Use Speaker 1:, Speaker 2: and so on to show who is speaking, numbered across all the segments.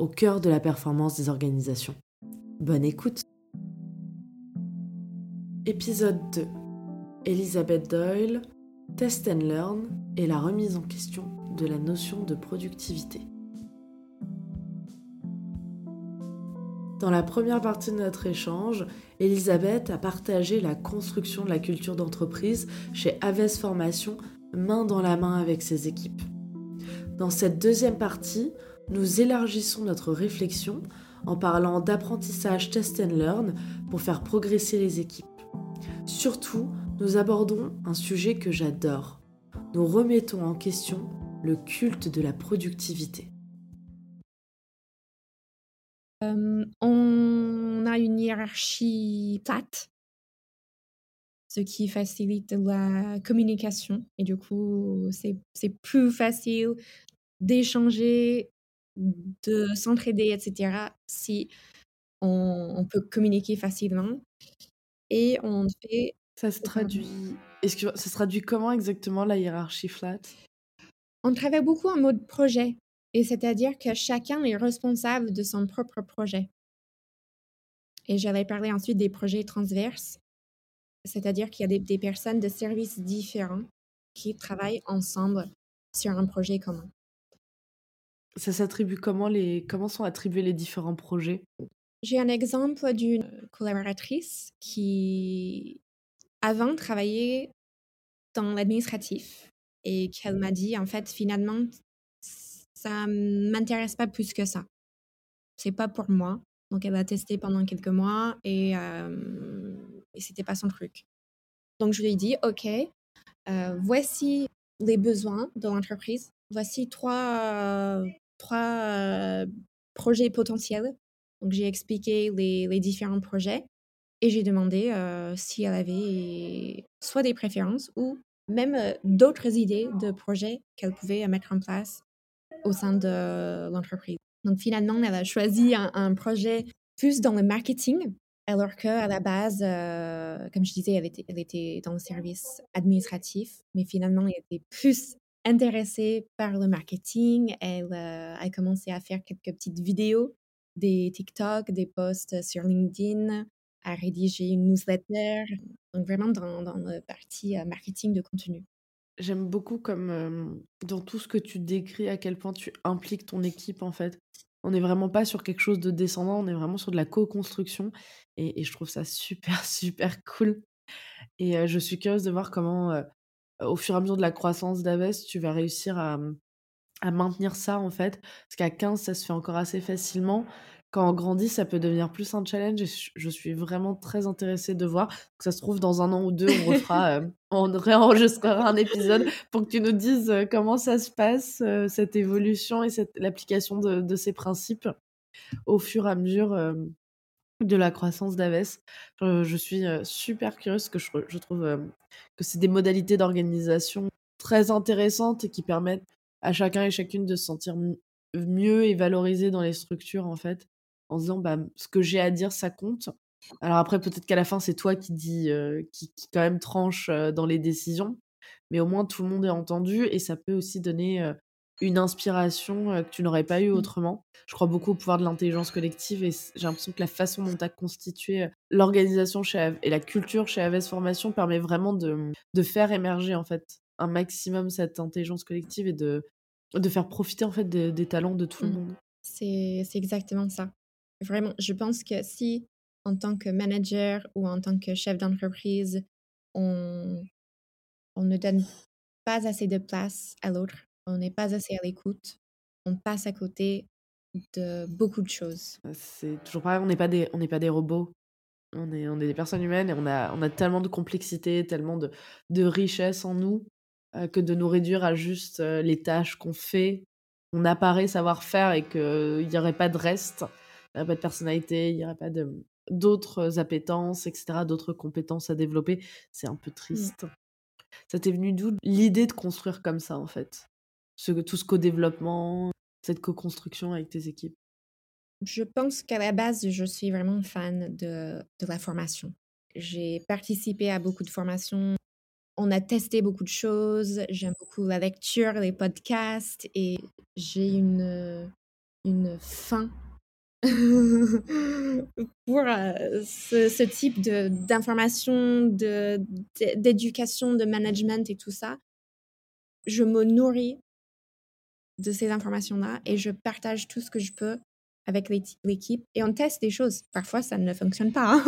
Speaker 1: au cœur de la performance des organisations. Bonne écoute Épisode 2 Elisabeth Doyle, Test and Learn et la remise en question de la notion de productivité. Dans la première partie de notre échange, Elisabeth a partagé la construction de la culture d'entreprise chez Aves Formation main dans la main avec ses équipes. Dans cette deuxième partie, nous élargissons notre réflexion en parlant d'apprentissage test and learn pour faire progresser les équipes. Surtout, nous abordons un sujet que j'adore. Nous remettons en question le culte de la productivité.
Speaker 2: Euh, on a une hiérarchie plate, ce qui facilite la communication. Et du coup, c'est plus facile d'échanger, de s'entraider, etc., si on, on, peut communiquer facilement. Et on fait.
Speaker 1: Ça se traduit. Est-ce que ça se traduit comment exactement la hiérarchie flat?
Speaker 2: On travaille beaucoup en mode projet. Et c'est-à-dire que chacun est responsable de son propre projet. Et j'allais parler ensuite des projets transverses, c'est-à-dire qu'il y a des, personnes de services différents qui travaillent ensemble sur un projet commun.
Speaker 1: Ça s'attribue comment les comment sont attribués les différents projets?
Speaker 2: J'ai un exemple d'une collaboratrice qui avant travaillait dans l'administratif et qu'elle m'a dit en fait finalement ça m'intéresse pas plus que ça. C'est pas pour moi. Donc elle a testé pendant quelques mois et, euh, et c'était pas son truc. Donc je lui ai dit, ok, euh, voici les besoins de l'entreprise. Voici trois, trois projets potentiels. Donc j'ai expliqué les, les, différents projets et j'ai demandé si elle avait soit des préférences ou même d'autres idées de projets qu'elle pouvait mettre en place au sein de l'entreprise. Donc finalement, elle a choisi un, projet plus dans le marketing, alors qu'à la base, comme je disais, elle était, elle était dans le service administratif, mais finalement, elle était plus intéressée par le marketing. Elle euh, a commencé à faire quelques petites vidéos, des TikTok, des posts sur LinkedIn, à rédiger une newsletter, donc vraiment dans, dans la partie euh, marketing de contenu.
Speaker 1: J'aime beaucoup comme dans tout ce que tu décris, à quel point tu impliques ton équipe en fait. On n'est vraiment pas sur quelque chose de descendant, on est vraiment sur de la co-construction et, je trouve ça super super cool. Et je suis curieuse de voir comment, au fur et à mesure de la croissance d'Aves, tu vas réussir à, à maintenir ça en fait. Parce qu'à 15, ça se fait encore assez facilement quand on grandit, ça peut devenir plus un challenge et je suis vraiment très intéressée de voir que ça se trouve dans un an ou deux, on refera, euh, on réenregistrera un épisode pour que tu nous dises euh, comment ça se passe, euh, cette évolution et l'application de, ces principes au fur et à mesure de la croissance d'Aves. Je, suis super curieuse que je, trouve que c'est des modalités d'organisation très intéressantes et qui permettent à chacun et chacune de se sentir mieux et valorisé dans les structures en fait en se disant bah, ce que j'ai à dire, ça compte. Alors après, peut-être qu'à la fin, c'est toi qui dis, qui, quand même tranche dans les décisions, mais au moins tout le monde est entendu et ça peut aussi donner une inspiration que tu n'aurais pas eu mmh. autrement. Je crois beaucoup au pouvoir de l'intelligence collective et j'ai l'impression que la façon dont tu as constitué l'organisation et la culture chez Aves Formation permet vraiment de, de, faire émerger en fait un maximum cette intelligence collective et de, de faire profiter en fait des, talents de tout le mmh. monde.
Speaker 2: C'est exactement ça. Vraiment, je pense que si, en tant que manager ou en tant que chef d'entreprise, on, on ne donne pas assez de place à l'autre, on n'est pas assez à l'écoute, on passe à côté de beaucoup de choses.
Speaker 1: Bah, c'est toujours pareil, on n'est pas des, on n'est pas des robots. On est, on est des personnes humaines et on a, on a tellement de complexité, tellement de, de richesse en nous euh, que de nous réduire à juste euh, les tâches qu'on fait, on apparaît savoir faire et qu'il n'y aurait pas de reste il n'y aurait pas de personnalité, il n'y aurait pas d'autres appétences, etc., d'autres compétences à développer. C'est un peu mmh. triste. Ça t'est venu d'où l'idée de construire comme ça, en fait? Ce, Tout ce co-développement, cette co-construction avec tes équipes?
Speaker 2: Je pense qu'à la base, je suis vraiment fan de, de la formation. J'ai participé à beaucoup de formations. On a testé beaucoup de choses. J'aime beaucoup la lecture, les podcasts et j'ai une, une faim pour euh, ce, type d'information, d'éducation, de, management et tout ça. Je me nourris de ces informations-là et je partage tout ce que je peux avec l'équipe et on teste des choses. Parfois, ça ne fonctionne pas. Hein.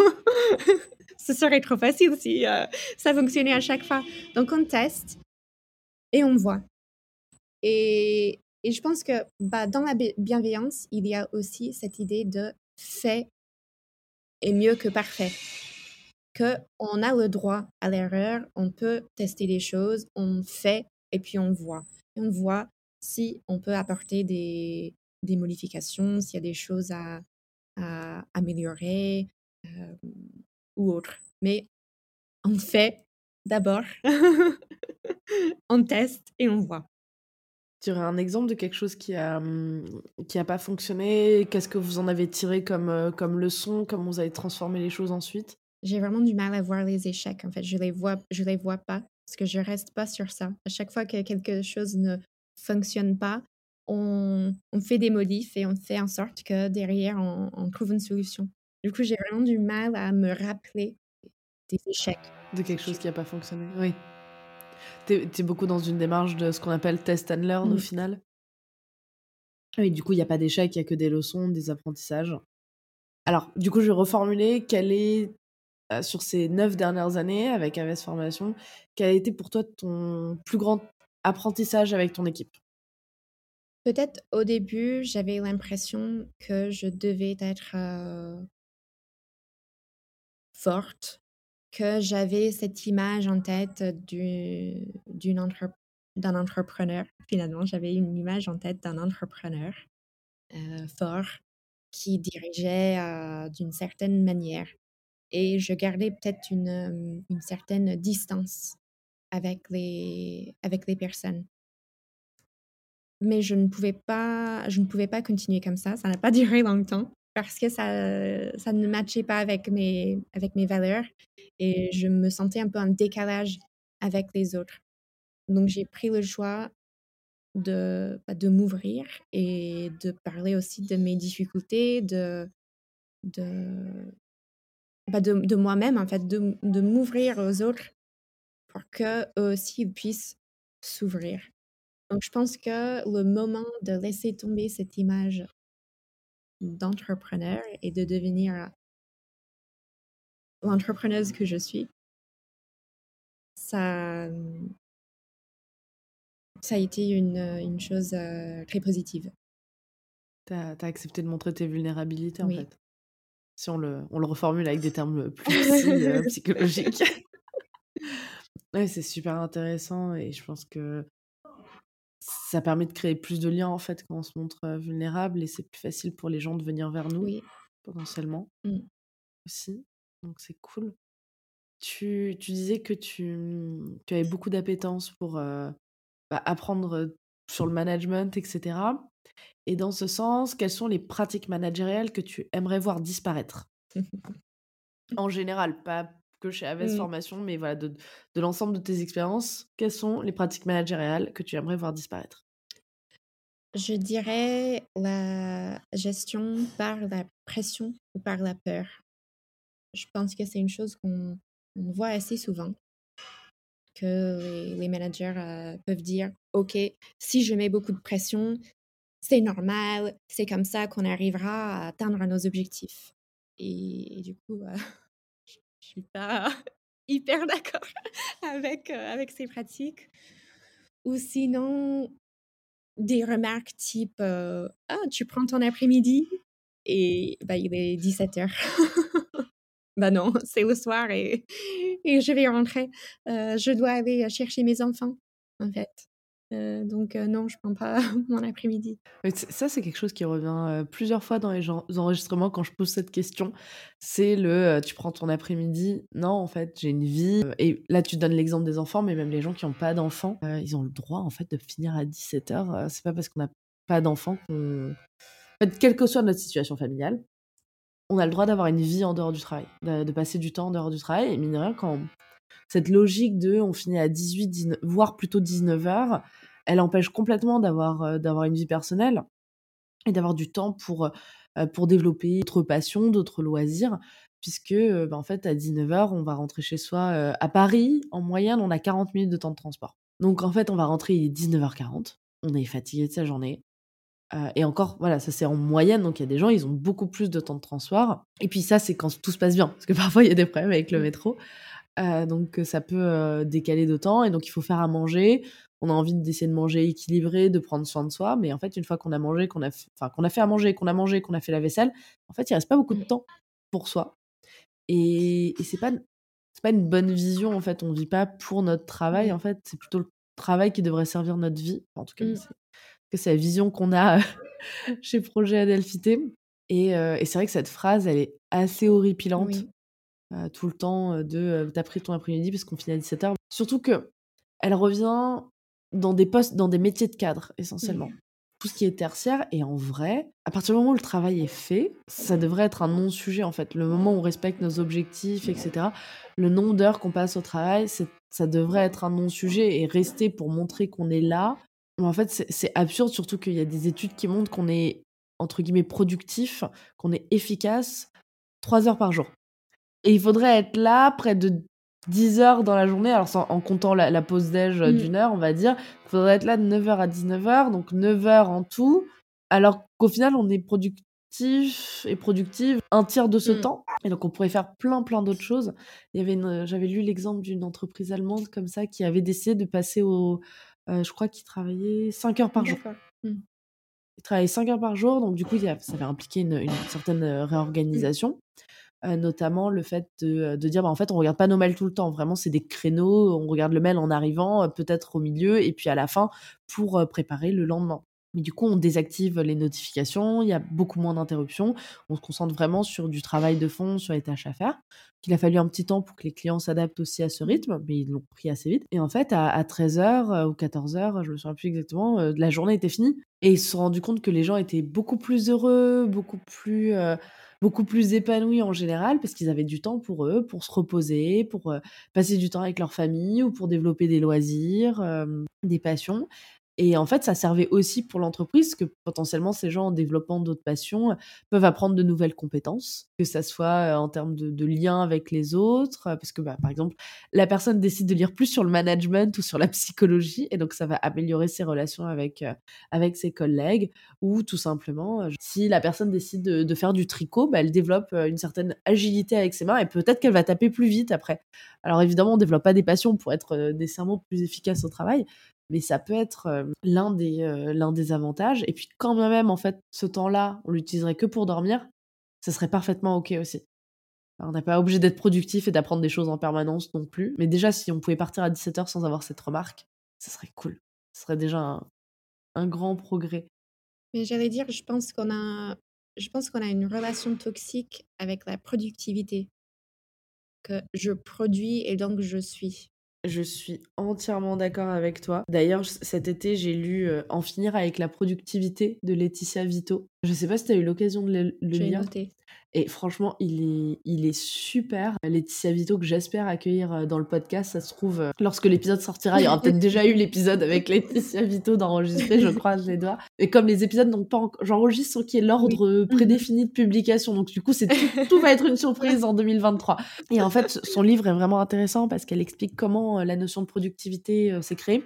Speaker 2: ce serait trop facile si euh, ça fonctionnait à chaque fois. Donc, on teste et on voit. Et, et je pense que bah, dans la bienveillance, il y a aussi cette idée de fait est mieux que parfait. Que on a le droit à l'erreur, on peut tester des choses, on fait et puis on voit. on voit si on peut apporter des, des modifications, s'il y a des choses à, à améliorer euh, ou autre. Mais on fait d'abord, on teste et on voit.
Speaker 1: Tu aurais un exemple de quelque chose qui a, mmh, qui a pas fonctionné? Qu'est-ce que vous en avez tiré comme, euh, comme leçon? Comment vous avez transformé les choses ensuite?
Speaker 2: J'ai vraiment du mal à voir les échecs. En fait, je les vois, je les vois pas parce que je reste pas sur ça. À chaque fois que quelque chose ne fonctionne pas, on, on fait des modifs et on fait en sorte que derrière, on, on trouve une solution. Du coup, j'ai vraiment du mal à me rappeler des échecs.
Speaker 1: De quelque chose qui n'a pas fonctionné, oui. Tu es, beaucoup dans une démarche de ce qu'on appelle test and learn au final. Oui, du coup, il n'y a pas d'échec, il n'y a que des leçons, des apprentissages. Alors, du coup, je vais reformuler. Quel est, euh, sur ces neuf dernières années avec AVS Formation, quel a été pour toi ton plus grand apprentissage avec ton équipe?
Speaker 2: Peut-être au début, j'avais l'impression que je devais être forte que j'avais cette image en tête d'un entrepreneur. Finalement, j'avais une image en tête d'un entrepreneur fort qui dirigeait d'une certaine manière. Et je gardais peut-être une, une, certaine distance avec les, avec les personnes. Mais je ne pouvais pas, je ne pouvais pas continuer comme ça. Ça n'a pas duré longtemps parce que ça, ça ne matchait pas avec mes, avec mes valeurs et je me sentais un peu en décalage avec les autres. Donc j'ai pris le choix de, bah, de m'ouvrir et de parler aussi de mes difficultés, de, de, bah, de, de moi-même, en fait, de, de m'ouvrir aux autres pour qu'eux aussi puissent s'ouvrir. Donc je pense que le moment de laisser tomber cette image d'entrepreneur et de devenir l'entrepreneuse que je suis, ça, ça a été une, une chose euh, très positive.
Speaker 1: Tu as, accepté de montrer tes vulnérabilités, en fait. Si on le, on le reformule avec des termes plus euh, psychologiques. Ouais, c'est super intéressant et je pense que ça permet de créer plus de liens en fait quand on se montre vulnérable et c'est plus facile pour les gens de venir vers nous potentiellement mmh. aussi. Donc c'est cool. Tu, tu, disais que tu, mmh, tu avais beaucoup d'appétence pour bah, apprendre sur le management, etc. Et dans ce sens, quelles sont les pratiques managériales que tu aimerais voir disparaître? En général, pas que chez Aves mmh. Formation, mais voilà, de, de l'ensemble de tes expériences, quelles sont les pratiques managériales que tu aimerais voir disparaître?
Speaker 2: Je dirais la gestion par la pression ou par la peur. Je pense que c'est une chose qu'on voit assez souvent, que les, managers euh, peuvent dire, OK, si je mets beaucoup de pression, c'est normal, c'est comme ça qu'on arrivera à atteindre nos objectifs. Et, du coup, euh, je suis pas hyper d'accord avec, avec ces pratiques. Ou sinon, des remarques type Ah, tu prends ton après-midi? Et bah, il est 17h. bah non, c'est le soir et, et je vais rentrer. Je dois aller chercher mes enfants, en fait. Euh, donc non, je prends pas mon après-midi.
Speaker 1: Ça, c'est quelque chose qui revient plusieurs fois dans les enregistrements quand je pose cette question. C'est le tu prends ton après-midi. Non, en fait, j'ai une vie. Et là, tu donnes l'exemple des enfants, mais même les gens qui n'ont pas d'enfants, ils ont le droit en fait de finir à 17h. c'est pas parce qu'on n'a pas d'enfants qu'on. Quelle que soit notre situation familiale, on a le droit d'avoir une vie en dehors du travail, de, passer du temps en dehors du travail. Et mine de rien, quand cette logique de on finit à 18, 19, voire plutôt 19 heures, elle empêche complètement d'avoir euh, d'avoir une vie personnelle et d'avoir du temps pour, euh, pour développer d'autres passions, d'autres loisirs, puisque euh, bah, en fait à 19h, on va rentrer chez soi à Paris, en moyenne, on a 40 minutes de temps de transport. Donc en fait, on va rentrer, il est 19h40, on est fatigué de sa journée. et encore, voilà, ça c'est en moyenne, donc il y a des gens, ils ont beaucoup plus de temps de transport. Et puis ça, c'est quand tout se passe bien, parce que parfois il y a des problèmes avec le mmh. Métro. donc ça peut décaler de temps, et donc il faut faire à manger on a envie d'essayer de manger équilibré, de prendre soin de soi, mais en fait, une fois qu'on a mangé, qu'on a, enfin, qu'on a fait à manger, qu'on a mangé, qu'on a fait la vaisselle, en fait, il reste pas beaucoup de mmh. temps pour soi. Et, et c'est pas, c'est pas une bonne vision, en fait. On vit pas pour notre travail, mmh. en fait. C'est plutôt le travail qui devrait servir notre vie. En tout cas, mmh. c'est, c'est la vision qu'on a chez Projet Adelphité. Et, euh, et c'est vrai que cette phrase, elle est assez horripilante. Euh, tout le temps euh, de t'as pris ton après-midi parce qu'on finit à 17h. Surtout que elle revient dans des postes, dans des métiers de cadre, essentiellement. Tout ce qui est tertiaire, et en vrai, à partir du moment où le travail est fait, ça devrait être un non-sujet, en fait. Le moment où on respecte nos objectifs, etc., le nombre d'heures qu'on passe au travail, ça devrait être un non-sujet, et rester pour montrer qu'on est là, en fait, c'est absurde, surtout qu'il y a des études qui montrent qu'on est, entre guillemets, productif, qu'on est efficace trois heures par jour. Et il faudrait être là près de 10 heures dans la journée, alors en comptant la, pause déj euh, mm. d'une heure, on va dire, il faudrait être là de 9h à 19h, donc 9 heures en tout, alors qu'au final, on est productif et productive un tiers de ce mm. temps, et donc on pourrait faire plein plein d'autres choses. Il y avait une, j'avais lu l'exemple d'une entreprise allemande comme ça qui avait décidé de passer au, euh, je crois qu'il travaillait 5 heures par jour. Mm. Il travaillait 5 heures par jour, donc du coup, ça avait impliqué une, une certaine euh, réorganisation. Euh, notamment le fait de, euh, dire bah, en fait on regarde pas nos mails tout le temps. Vraiment c'est des créneaux on regarde le mail en arrivant euh, peut-être au milieu et puis à la fin pour préparer le lendemain. Mais du coup on désactive les notifications il y a beaucoup moins d'interruptions. On se concentre vraiment sur du travail de fond sur les tâches à faire. Qu'il a fallu un petit temps pour que les clients s'adaptent aussi à ce rythme mais ils l'ont pris assez vite. Et en fait à, 13h ou 14h je me souviens plus exactement la journée était finie. Et ils se sont rendus compte que les gens étaient beaucoup plus heureux beaucoup plus beaucoup plus épanouis en général parce qu'ils avaient du temps pour eux, pour se reposer, pour euh, passer du temps avec leur famille ou pour développer des loisirs, des passions. Et en fait, ça servait aussi pour l'entreprise que potentiellement ces gens, en développant d'autres passions, peuvent apprendre de nouvelles compétences, que ça soit en termes de, de lien avec les autres, parce que bah, par exemple, la personne décide de lire plus sur le management ou sur la psychologie, et donc ça va améliorer ses relations avec, avec ses collègues, ou tout simplement, si la personne décide de, faire du tricot, bah, elle développe une certaine agilité avec ses mains, et peut-être qu'elle va taper plus vite après. Alors évidemment, on ne développe pas des passions pour être nécessairement plus efficace au travail, mais ça peut être l'un des, l'un des avantages. Et puis quand même, en fait, ce temps-là, on l'utiliserait que pour dormir, ça serait parfaitement OK aussi. on n'est pas obligé d'être productif et d'apprendre des choses en permanence non plus. Mais déjà, si on pouvait partir à 17h sans avoir cette remarque, ça serait cool. Ce serait déjà un, un grand progrès.
Speaker 2: Mais j'allais dire, je pense qu'on a, je pense qu'on a une relation toxique avec la productivité. Que je produis et donc je suis.
Speaker 1: Je suis entièrement d'accord avec toi. D'ailleurs, cet été, j'ai lu euh, En finir avec la productivité de Laetitia Vito. Je sais pas si tu as eu l'occasion de le, lire. Noté. Et franchement, il est, il est super. Laetitia Vito, que j'espère accueillir euh, dans le podcast, ça se trouve, euh, lorsque l'épisode sortira, il y aura peut-être déjà eu l'épisode avec Laetitia Vito d'enregistrer, je croise les doigts. Et comme les épisodes n'ont pas j'enregistre sans qu'il y ait l'ordre prédéfini de publication, donc du coup, c'est tout, va être une surprise en 2023. Et en fait, son livre est vraiment intéressant parce qu'elle explique comment euh, la notion de productivité s'est créée.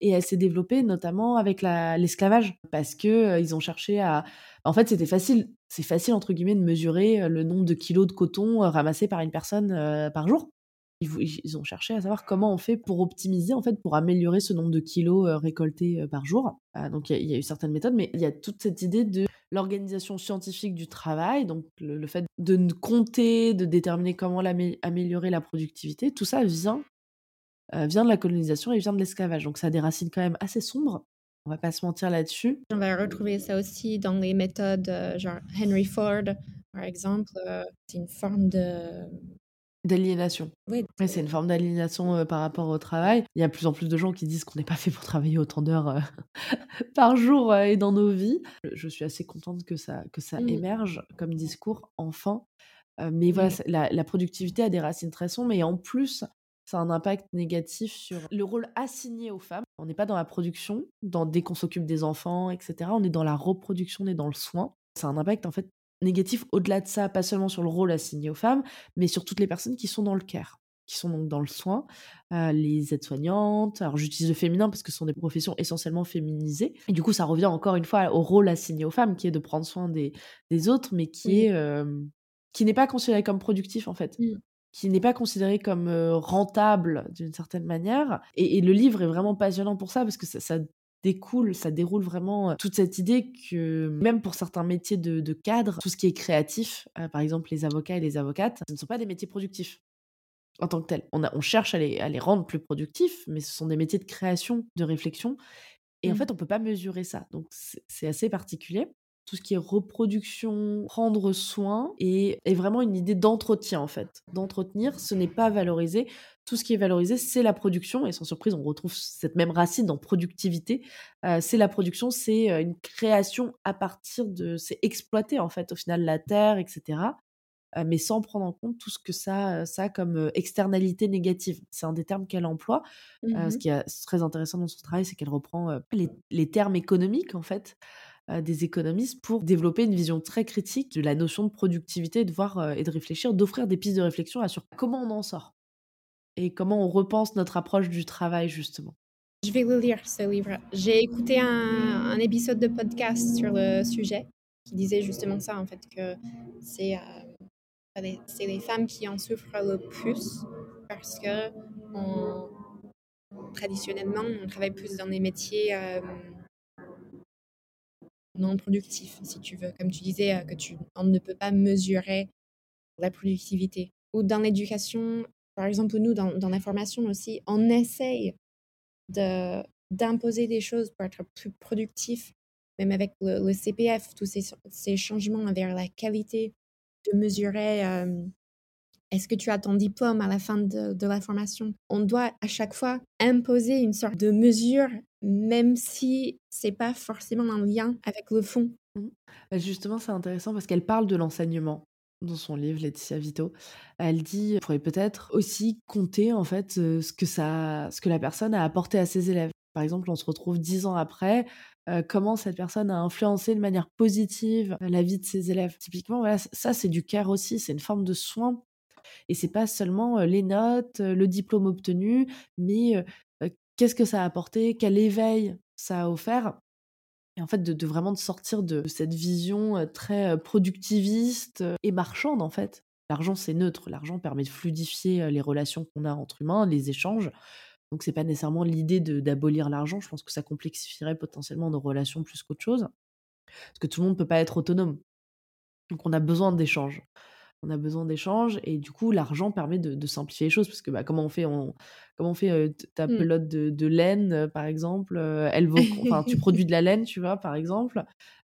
Speaker 1: Et elle s'est développée notamment avec l'esclavage, parce que ils ont cherché à en fait, c'était facile, c'est facile entre guillemets de mesurer le nombre de kilos de coton ramassés par une personne par jour. Ils, ont cherché à savoir comment on fait pour optimiser, en fait, pour améliorer ce nombre de kilos récoltés par jour. Ah, donc, il y, a eu certaines méthodes, mais il y a toute cette idée de l'organisation scientifique du travail, donc le, fait de compter, de déterminer comment améliorer la productivité, tout ça vient vient de la colonisation et vient de l'esclavage. Donc ça a des racines quand même assez sombres. On va pas se mentir là-dessus.
Speaker 2: On va retrouver ça aussi dans les méthodes, genre Henry Ford, par exemple. c'est une forme de
Speaker 1: D'aliénation.
Speaker 2: Oui.
Speaker 1: c'est une forme d'aliénation par rapport au travail. Il y a de plus en plus de gens qui disent qu'on n'est pas fait pour travailler autant d'heures par jour et dans nos vies. Je suis assez contente que ça, que ça mmh. émerge comme discours, enfin. mais voilà, la, la, productivité a des racines très sombres et en plus, ça a un impact négatif sur le rôle assigné aux femmes. On n'est pas dans la production, dans, dès qu'on s'occupe des enfants, etc. On est dans la reproduction, on est dans le soin. Ça a un impact en fait négatif au-delà de ça, pas seulement sur le rôle assigné aux femmes, mais sur toutes les personnes qui sont dans le care, qui sont donc dans le soin, euh, les aides-soignantes. Alors j'utilise le féminin parce que ce sont des professions essentiellement féminisées. Et du coup, ça revient encore une fois au rôle assigné aux femmes, qui est de prendre soin des, des autres, mais qui est euh, qui n'est pas considéré comme productif en fait. Mmh. Qui n'est pas considéré comme euh, rentable d'une certaine manière. Et, le livre est vraiment passionnant pour ça, parce que ça, ça découle, ça déroule vraiment toute cette idée que même pour certains métiers de, cadre, tout ce qui est créatif, par exemple les avocats et les avocates, ce ne sont pas des métiers productifs en tant que tels. On, on cherche à les, à les, rendre plus productifs, mais ce sont des métiers de création, de réflexion. Et en mmh. fait, on ne peut pas mesurer ça. Donc, c'est assez particulier tout ce qui est reproduction, prendre soin, et, vraiment une idée d'entretien en fait. D'entretenir, ce n'est pas valorisé. Tout ce qui est valorisé, c'est la production, et sans surprise, on retrouve cette même racine dans productivité. Euh, c'est la production, c'est euh, une création à partir de... C'est exploiter en fait au final la terre, etc. Euh, mais sans prendre en compte tout ce que ça, ça a comme externalité négative. C'est un des termes qu'elle emploie. Mmh ce qui est très intéressant dans son travail, c'est qu'elle reprend les, les, termes économiques en fait des économistes pour développer une vision très critique de la notion de productivité, de voir euh, et de réfléchir, d'offrir des pistes de réflexion sur comment on en sort et comment on repense notre approche du travail justement.
Speaker 2: Je vais le lire ce livre. J'ai écouté un, épisode de podcast sur le sujet qui disait justement ça en fait que c'est euh, les femmes qui en souffrent le plus parce que traditionnellement on travaille plus dans des métiers euh, non productif, si tu veux. Comme tu disais, euh, que tu, on ne peut pas mesurer la productivité. Ou dans l'éducation, par exemple, nous, dans, dans la formation aussi, on essaye de, d'imposer des choses pour être plus productif, même avec le, CPF, tous ces, ces, changements vers la qualité, de mesurer euh, est-ce que tu as ton diplôme à la fin de, la formation? On doit à chaque fois imposer une sorte de mesure même si c'est pas forcément en lien avec le fond.
Speaker 1: Mmh. Bah, justement, c'est intéressant parce qu'elle parle de l'enseignement dans son livre Laetitia Vito. Elle dit pourrait peut-être aussi compter en fait ce que ça, ce que la personne a apporté à ses élèves. Par exemple, on se retrouve dix ans après, comment cette personne a influencé de manière positive la vie de ses élèves? Typiquement, ça c'est du care aussi, c'est une forme de soin. Et c'est pas seulement les notes, le diplôme obtenu, mais qu'est-ce que ça a apporté, quel éveil ça a offert. Et en fait, de, vraiment de sortir de cette vision très productiviste et marchande, en fait. L'argent, c'est neutre. L'argent permet de fluidifier les relations qu'on a entre humains, les échanges. Donc, c'est pas nécessairement l'idée d'abolir l'argent. Je pense que ça complexifierait potentiellement nos relations plus qu'autre chose. Parce que tout le monde ne peut pas être autonome. Donc, on a besoin d'échanges on a besoin d'échanges et du coup l'argent permet de, simplifier les choses parce que bah, comment on fait on, comment on fait ta mmh. pelote de, laine par exemple elle vaut enfin tu produis de la laine tu vois par exemple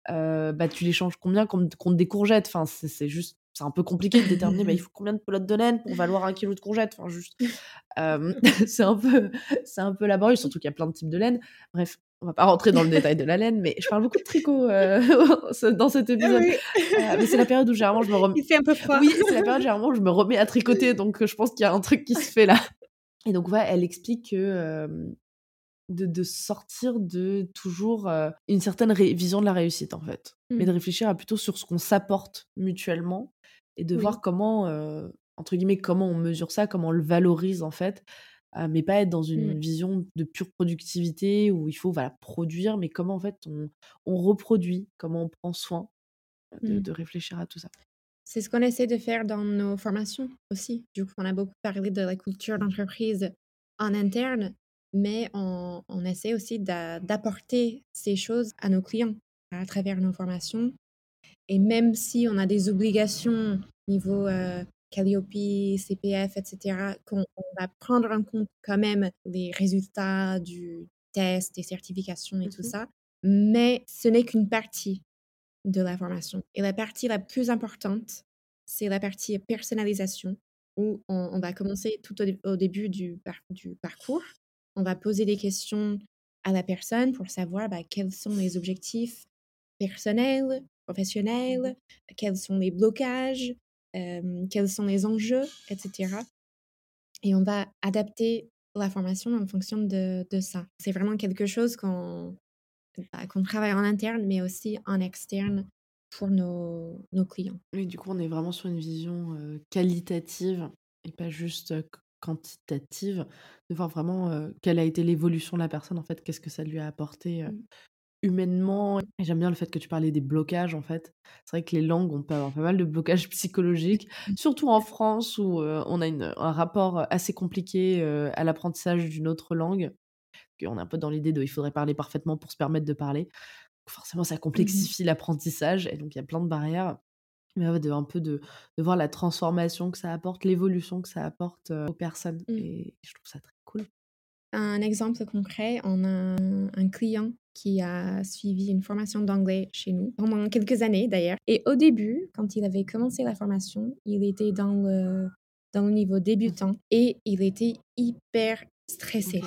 Speaker 1: bah tu l'échanges combien contre, des courgettes? Enfin c'est juste c'est un peu compliqué de déterminer bah, il faut combien de pelotes de laine pour valoir un kilo de courgettes? Enfin juste c'est un peu c'est un peu laborieux surtout qu'il y a plein de types de laine. Bref on va pas rentrer dans le détail de la laine, mais je parle beaucoup de tricot euh, dans cet ah épisode. Euh, mais c'est la période où généralement je me remets.
Speaker 2: Il fait un peu froid.
Speaker 1: Oui, c'est la période généralement où je me remets à tricoter, donc je pense qu'il y a un truc qui se fait là. Et donc ouais, elle explique que de, sortir de toujours une certaine vision de la réussite en fait, mais de mmh. réfléchir à plutôt sur ce qu'on s'apporte mutuellement et de voir comment entre guillemets comment on mesure ça, comment on le valorise en fait mais pas être dans une mmh. vision de pure productivité où il faut voilà, produire, mais comment en fait on, on reproduit, comment on prend soin de, mmh. de réfléchir à tout ça.
Speaker 2: C'est ce qu'on essaie de faire dans nos formations aussi. Du coup, on a beaucoup parlé de la culture d'entreprise en interne, mais on, on essaie aussi d'apporter ces choses à nos clients à travers nos formations. Et même si on a des obligations niveau Calliope, CPF, etc., qu'on va prendre en compte quand même les résultats du test, des certifications et tout
Speaker 1: Mmh
Speaker 2: ça, mais ce n'est qu'une partie de la formation. Et la partie la plus importante, c'est la partie personnalisation, où on, va commencer tout au, début du, du, parcours. On va poser des questions à la personne pour savoir bah, quels sont les objectifs personnels, professionnels, quels sont les blocages, quels sont les enjeux, etc. Et on va adapter la formation en fonction de, ça. C'est vraiment quelque chose qu'on bah, travaille en interne, mais aussi en externe pour nos, nos clients.
Speaker 1: Oui, du coup, on est vraiment sur une vision qualitative et pas juste quantitative, de voir vraiment quelle a été l'évolution de la personne, en fait, qu'est-ce que ça lui a apporté mmh. Humainement. Et j'aime bien le fait que tu parlais des blocages, en fait. C'est vrai que les langues, on peut avoir pas mal de blocages psychologiques, mmh. surtout en France où on a une, un rapport assez compliqué à l'apprentissage d'une autre langue. On est un peu dans l'idée de il faudrait parler parfaitement pour se permettre de parler. Forcément, ça mmh complexifie l'apprentissage et donc il y a plein de barrières. Mais de, un peu de, de, voir la transformation que ça apporte, l'évolution que ça apporte aux personnes. Mmh. Et je trouve ça très cool.
Speaker 2: Un exemple concret, on a un, client qui a suivi une formation d'anglais chez nous pendant quelques années d'ailleurs. Et au début, quand il avait commencé la formation, il était dans le, dans le niveau débutant et il était hyper stressé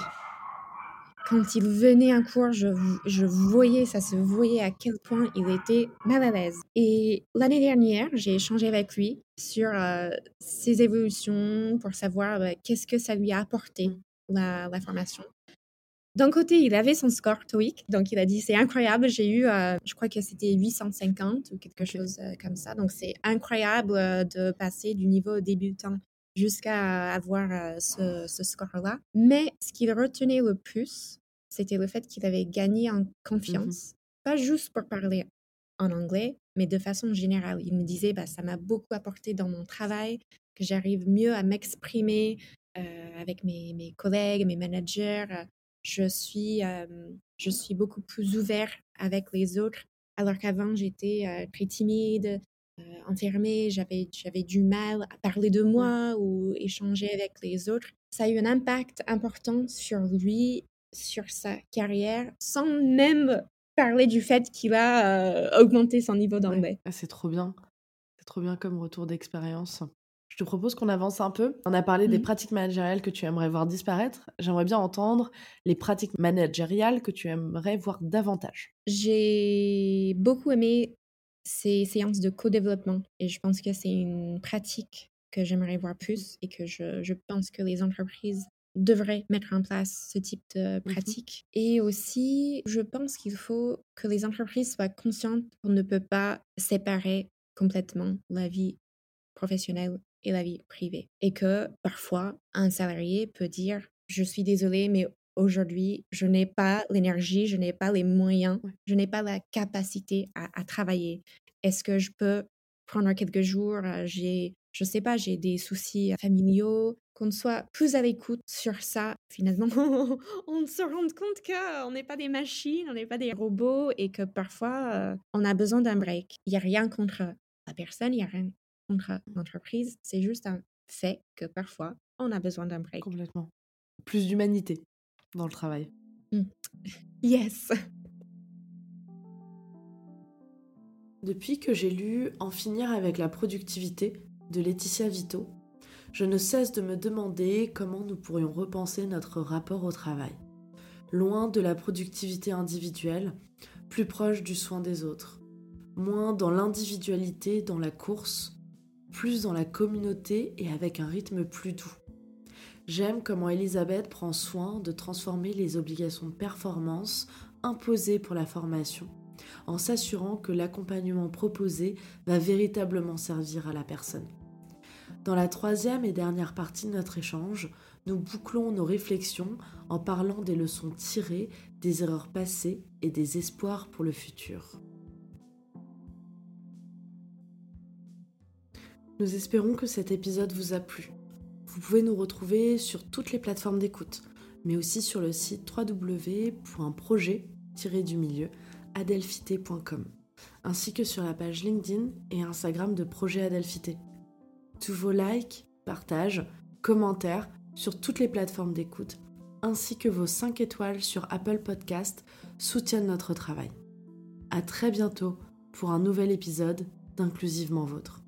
Speaker 2: quand il venait en cours, je, je, voyais, ça se voyait à quel point il était mal à l'aise. Et l'année dernière, j'ai échangé avec lui sur euh, ses évolutions pour savoir bah, qu'est-ce que ça lui a apporté, la, la formation. D'un côté, il avait son score TOEIC, donc il a dit c'est incroyable, j'ai eu, euh, je crois que c'était 850 ou quelque chose euh, comme ça, donc c'est incroyable de passer du niveau débutant jusqu'à avoir ce, ce score-là. Mais ce qu'il retenait le plus, c'était le fait qu'il avait gagné en confiance, pas juste pour parler en anglais, mais de façon générale. Il me disait, bah, ça m'a beaucoup apporté dans mon travail, que j'arrive mieux à m'exprimer avec mes, mes, collègues, mes managers. Je suis, je suis beaucoup plus ouvert avec les autres, alors qu'avant, j'étais très timide, enfermée, j'avais, j'avais du mal à parler de moi ou échanger avec les autres. Ça a eu un impact important sur lui sur sa carrière sans même parler du fait qu'il a augmenté son niveau d'anglais.
Speaker 1: Ah, c'est trop bien. C'est trop bien comme retour d'expérience. Je te propose qu'on avance un peu. On a parlé des mmh. pratiques managériales que tu aimerais voir disparaître. J'aimerais bien entendre les pratiques managériales que tu aimerais voir davantage.
Speaker 2: J'ai beaucoup aimé ces séances de co-développement et je pense que c'est une pratique que j'aimerais voir plus et que je, je pense que les entreprises devrait mettre en place ce type de mmh pratique. Et aussi, je pense qu'il faut que les entreprises soient conscientes qu'on ne peut pas séparer complètement la vie professionnelle et la vie privée. Et que parfois, un salarié peut dire, je suis désolé, mais aujourd'hui, je n'ai pas l'énergie, je n'ai pas les moyens, je n'ai pas la capacité à, à travailler. Est-ce que je peux prendre quelques jours euh, J'ai, je sais pas, j'ai des soucis familiaux, qu'on soit plus à l'écoute sur ça, finalement, on se rend compte qu'on n'est pas des machines, on n'est pas des robots et que parfois, euh, on a besoin d'un break. Il n'y a rien contre la personne, il n'y a rien contre l'entreprise, c'est juste un fait que parfois, on a besoin d'un break.
Speaker 1: Complètement. Plus d'humanité dans le travail. Mmh.
Speaker 2: Yes.
Speaker 1: Depuis que j'ai lu En finir avec la productivité de Laetitia Vito, je ne cesse de me demander comment nous pourrions repenser notre rapport au travail. Loin de la productivité individuelle, plus proche du soin des autres. Moins dans l'individualité, dans la course, plus dans la communauté et avec un rythme plus doux. J'aime comment Elisabeth prend soin de transformer les obligations de performance imposées pour la formation en s'assurant que l'accompagnement proposé va véritablement servir à la personne. Dans la troisième et dernière partie de notre échange, nous bouclons nos réflexions en parlant des leçons tirées des erreurs passées et des espoirs pour le futur. Nous espérons que cet épisode vous a plu. Vous pouvez nous retrouver sur toutes les plateformes d'écoute, mais aussi sur le site www.projet-du-milieu ainsi que sur la page LinkedIn et Instagram de Projet Adelphité. Tous vos likes, partages, commentaires sur toutes les plateformes d'écoute, ainsi que vos 5 étoiles sur Apple Podcast soutiennent notre travail. À très bientôt pour un nouvel épisode d'Inclusivement Vôtre.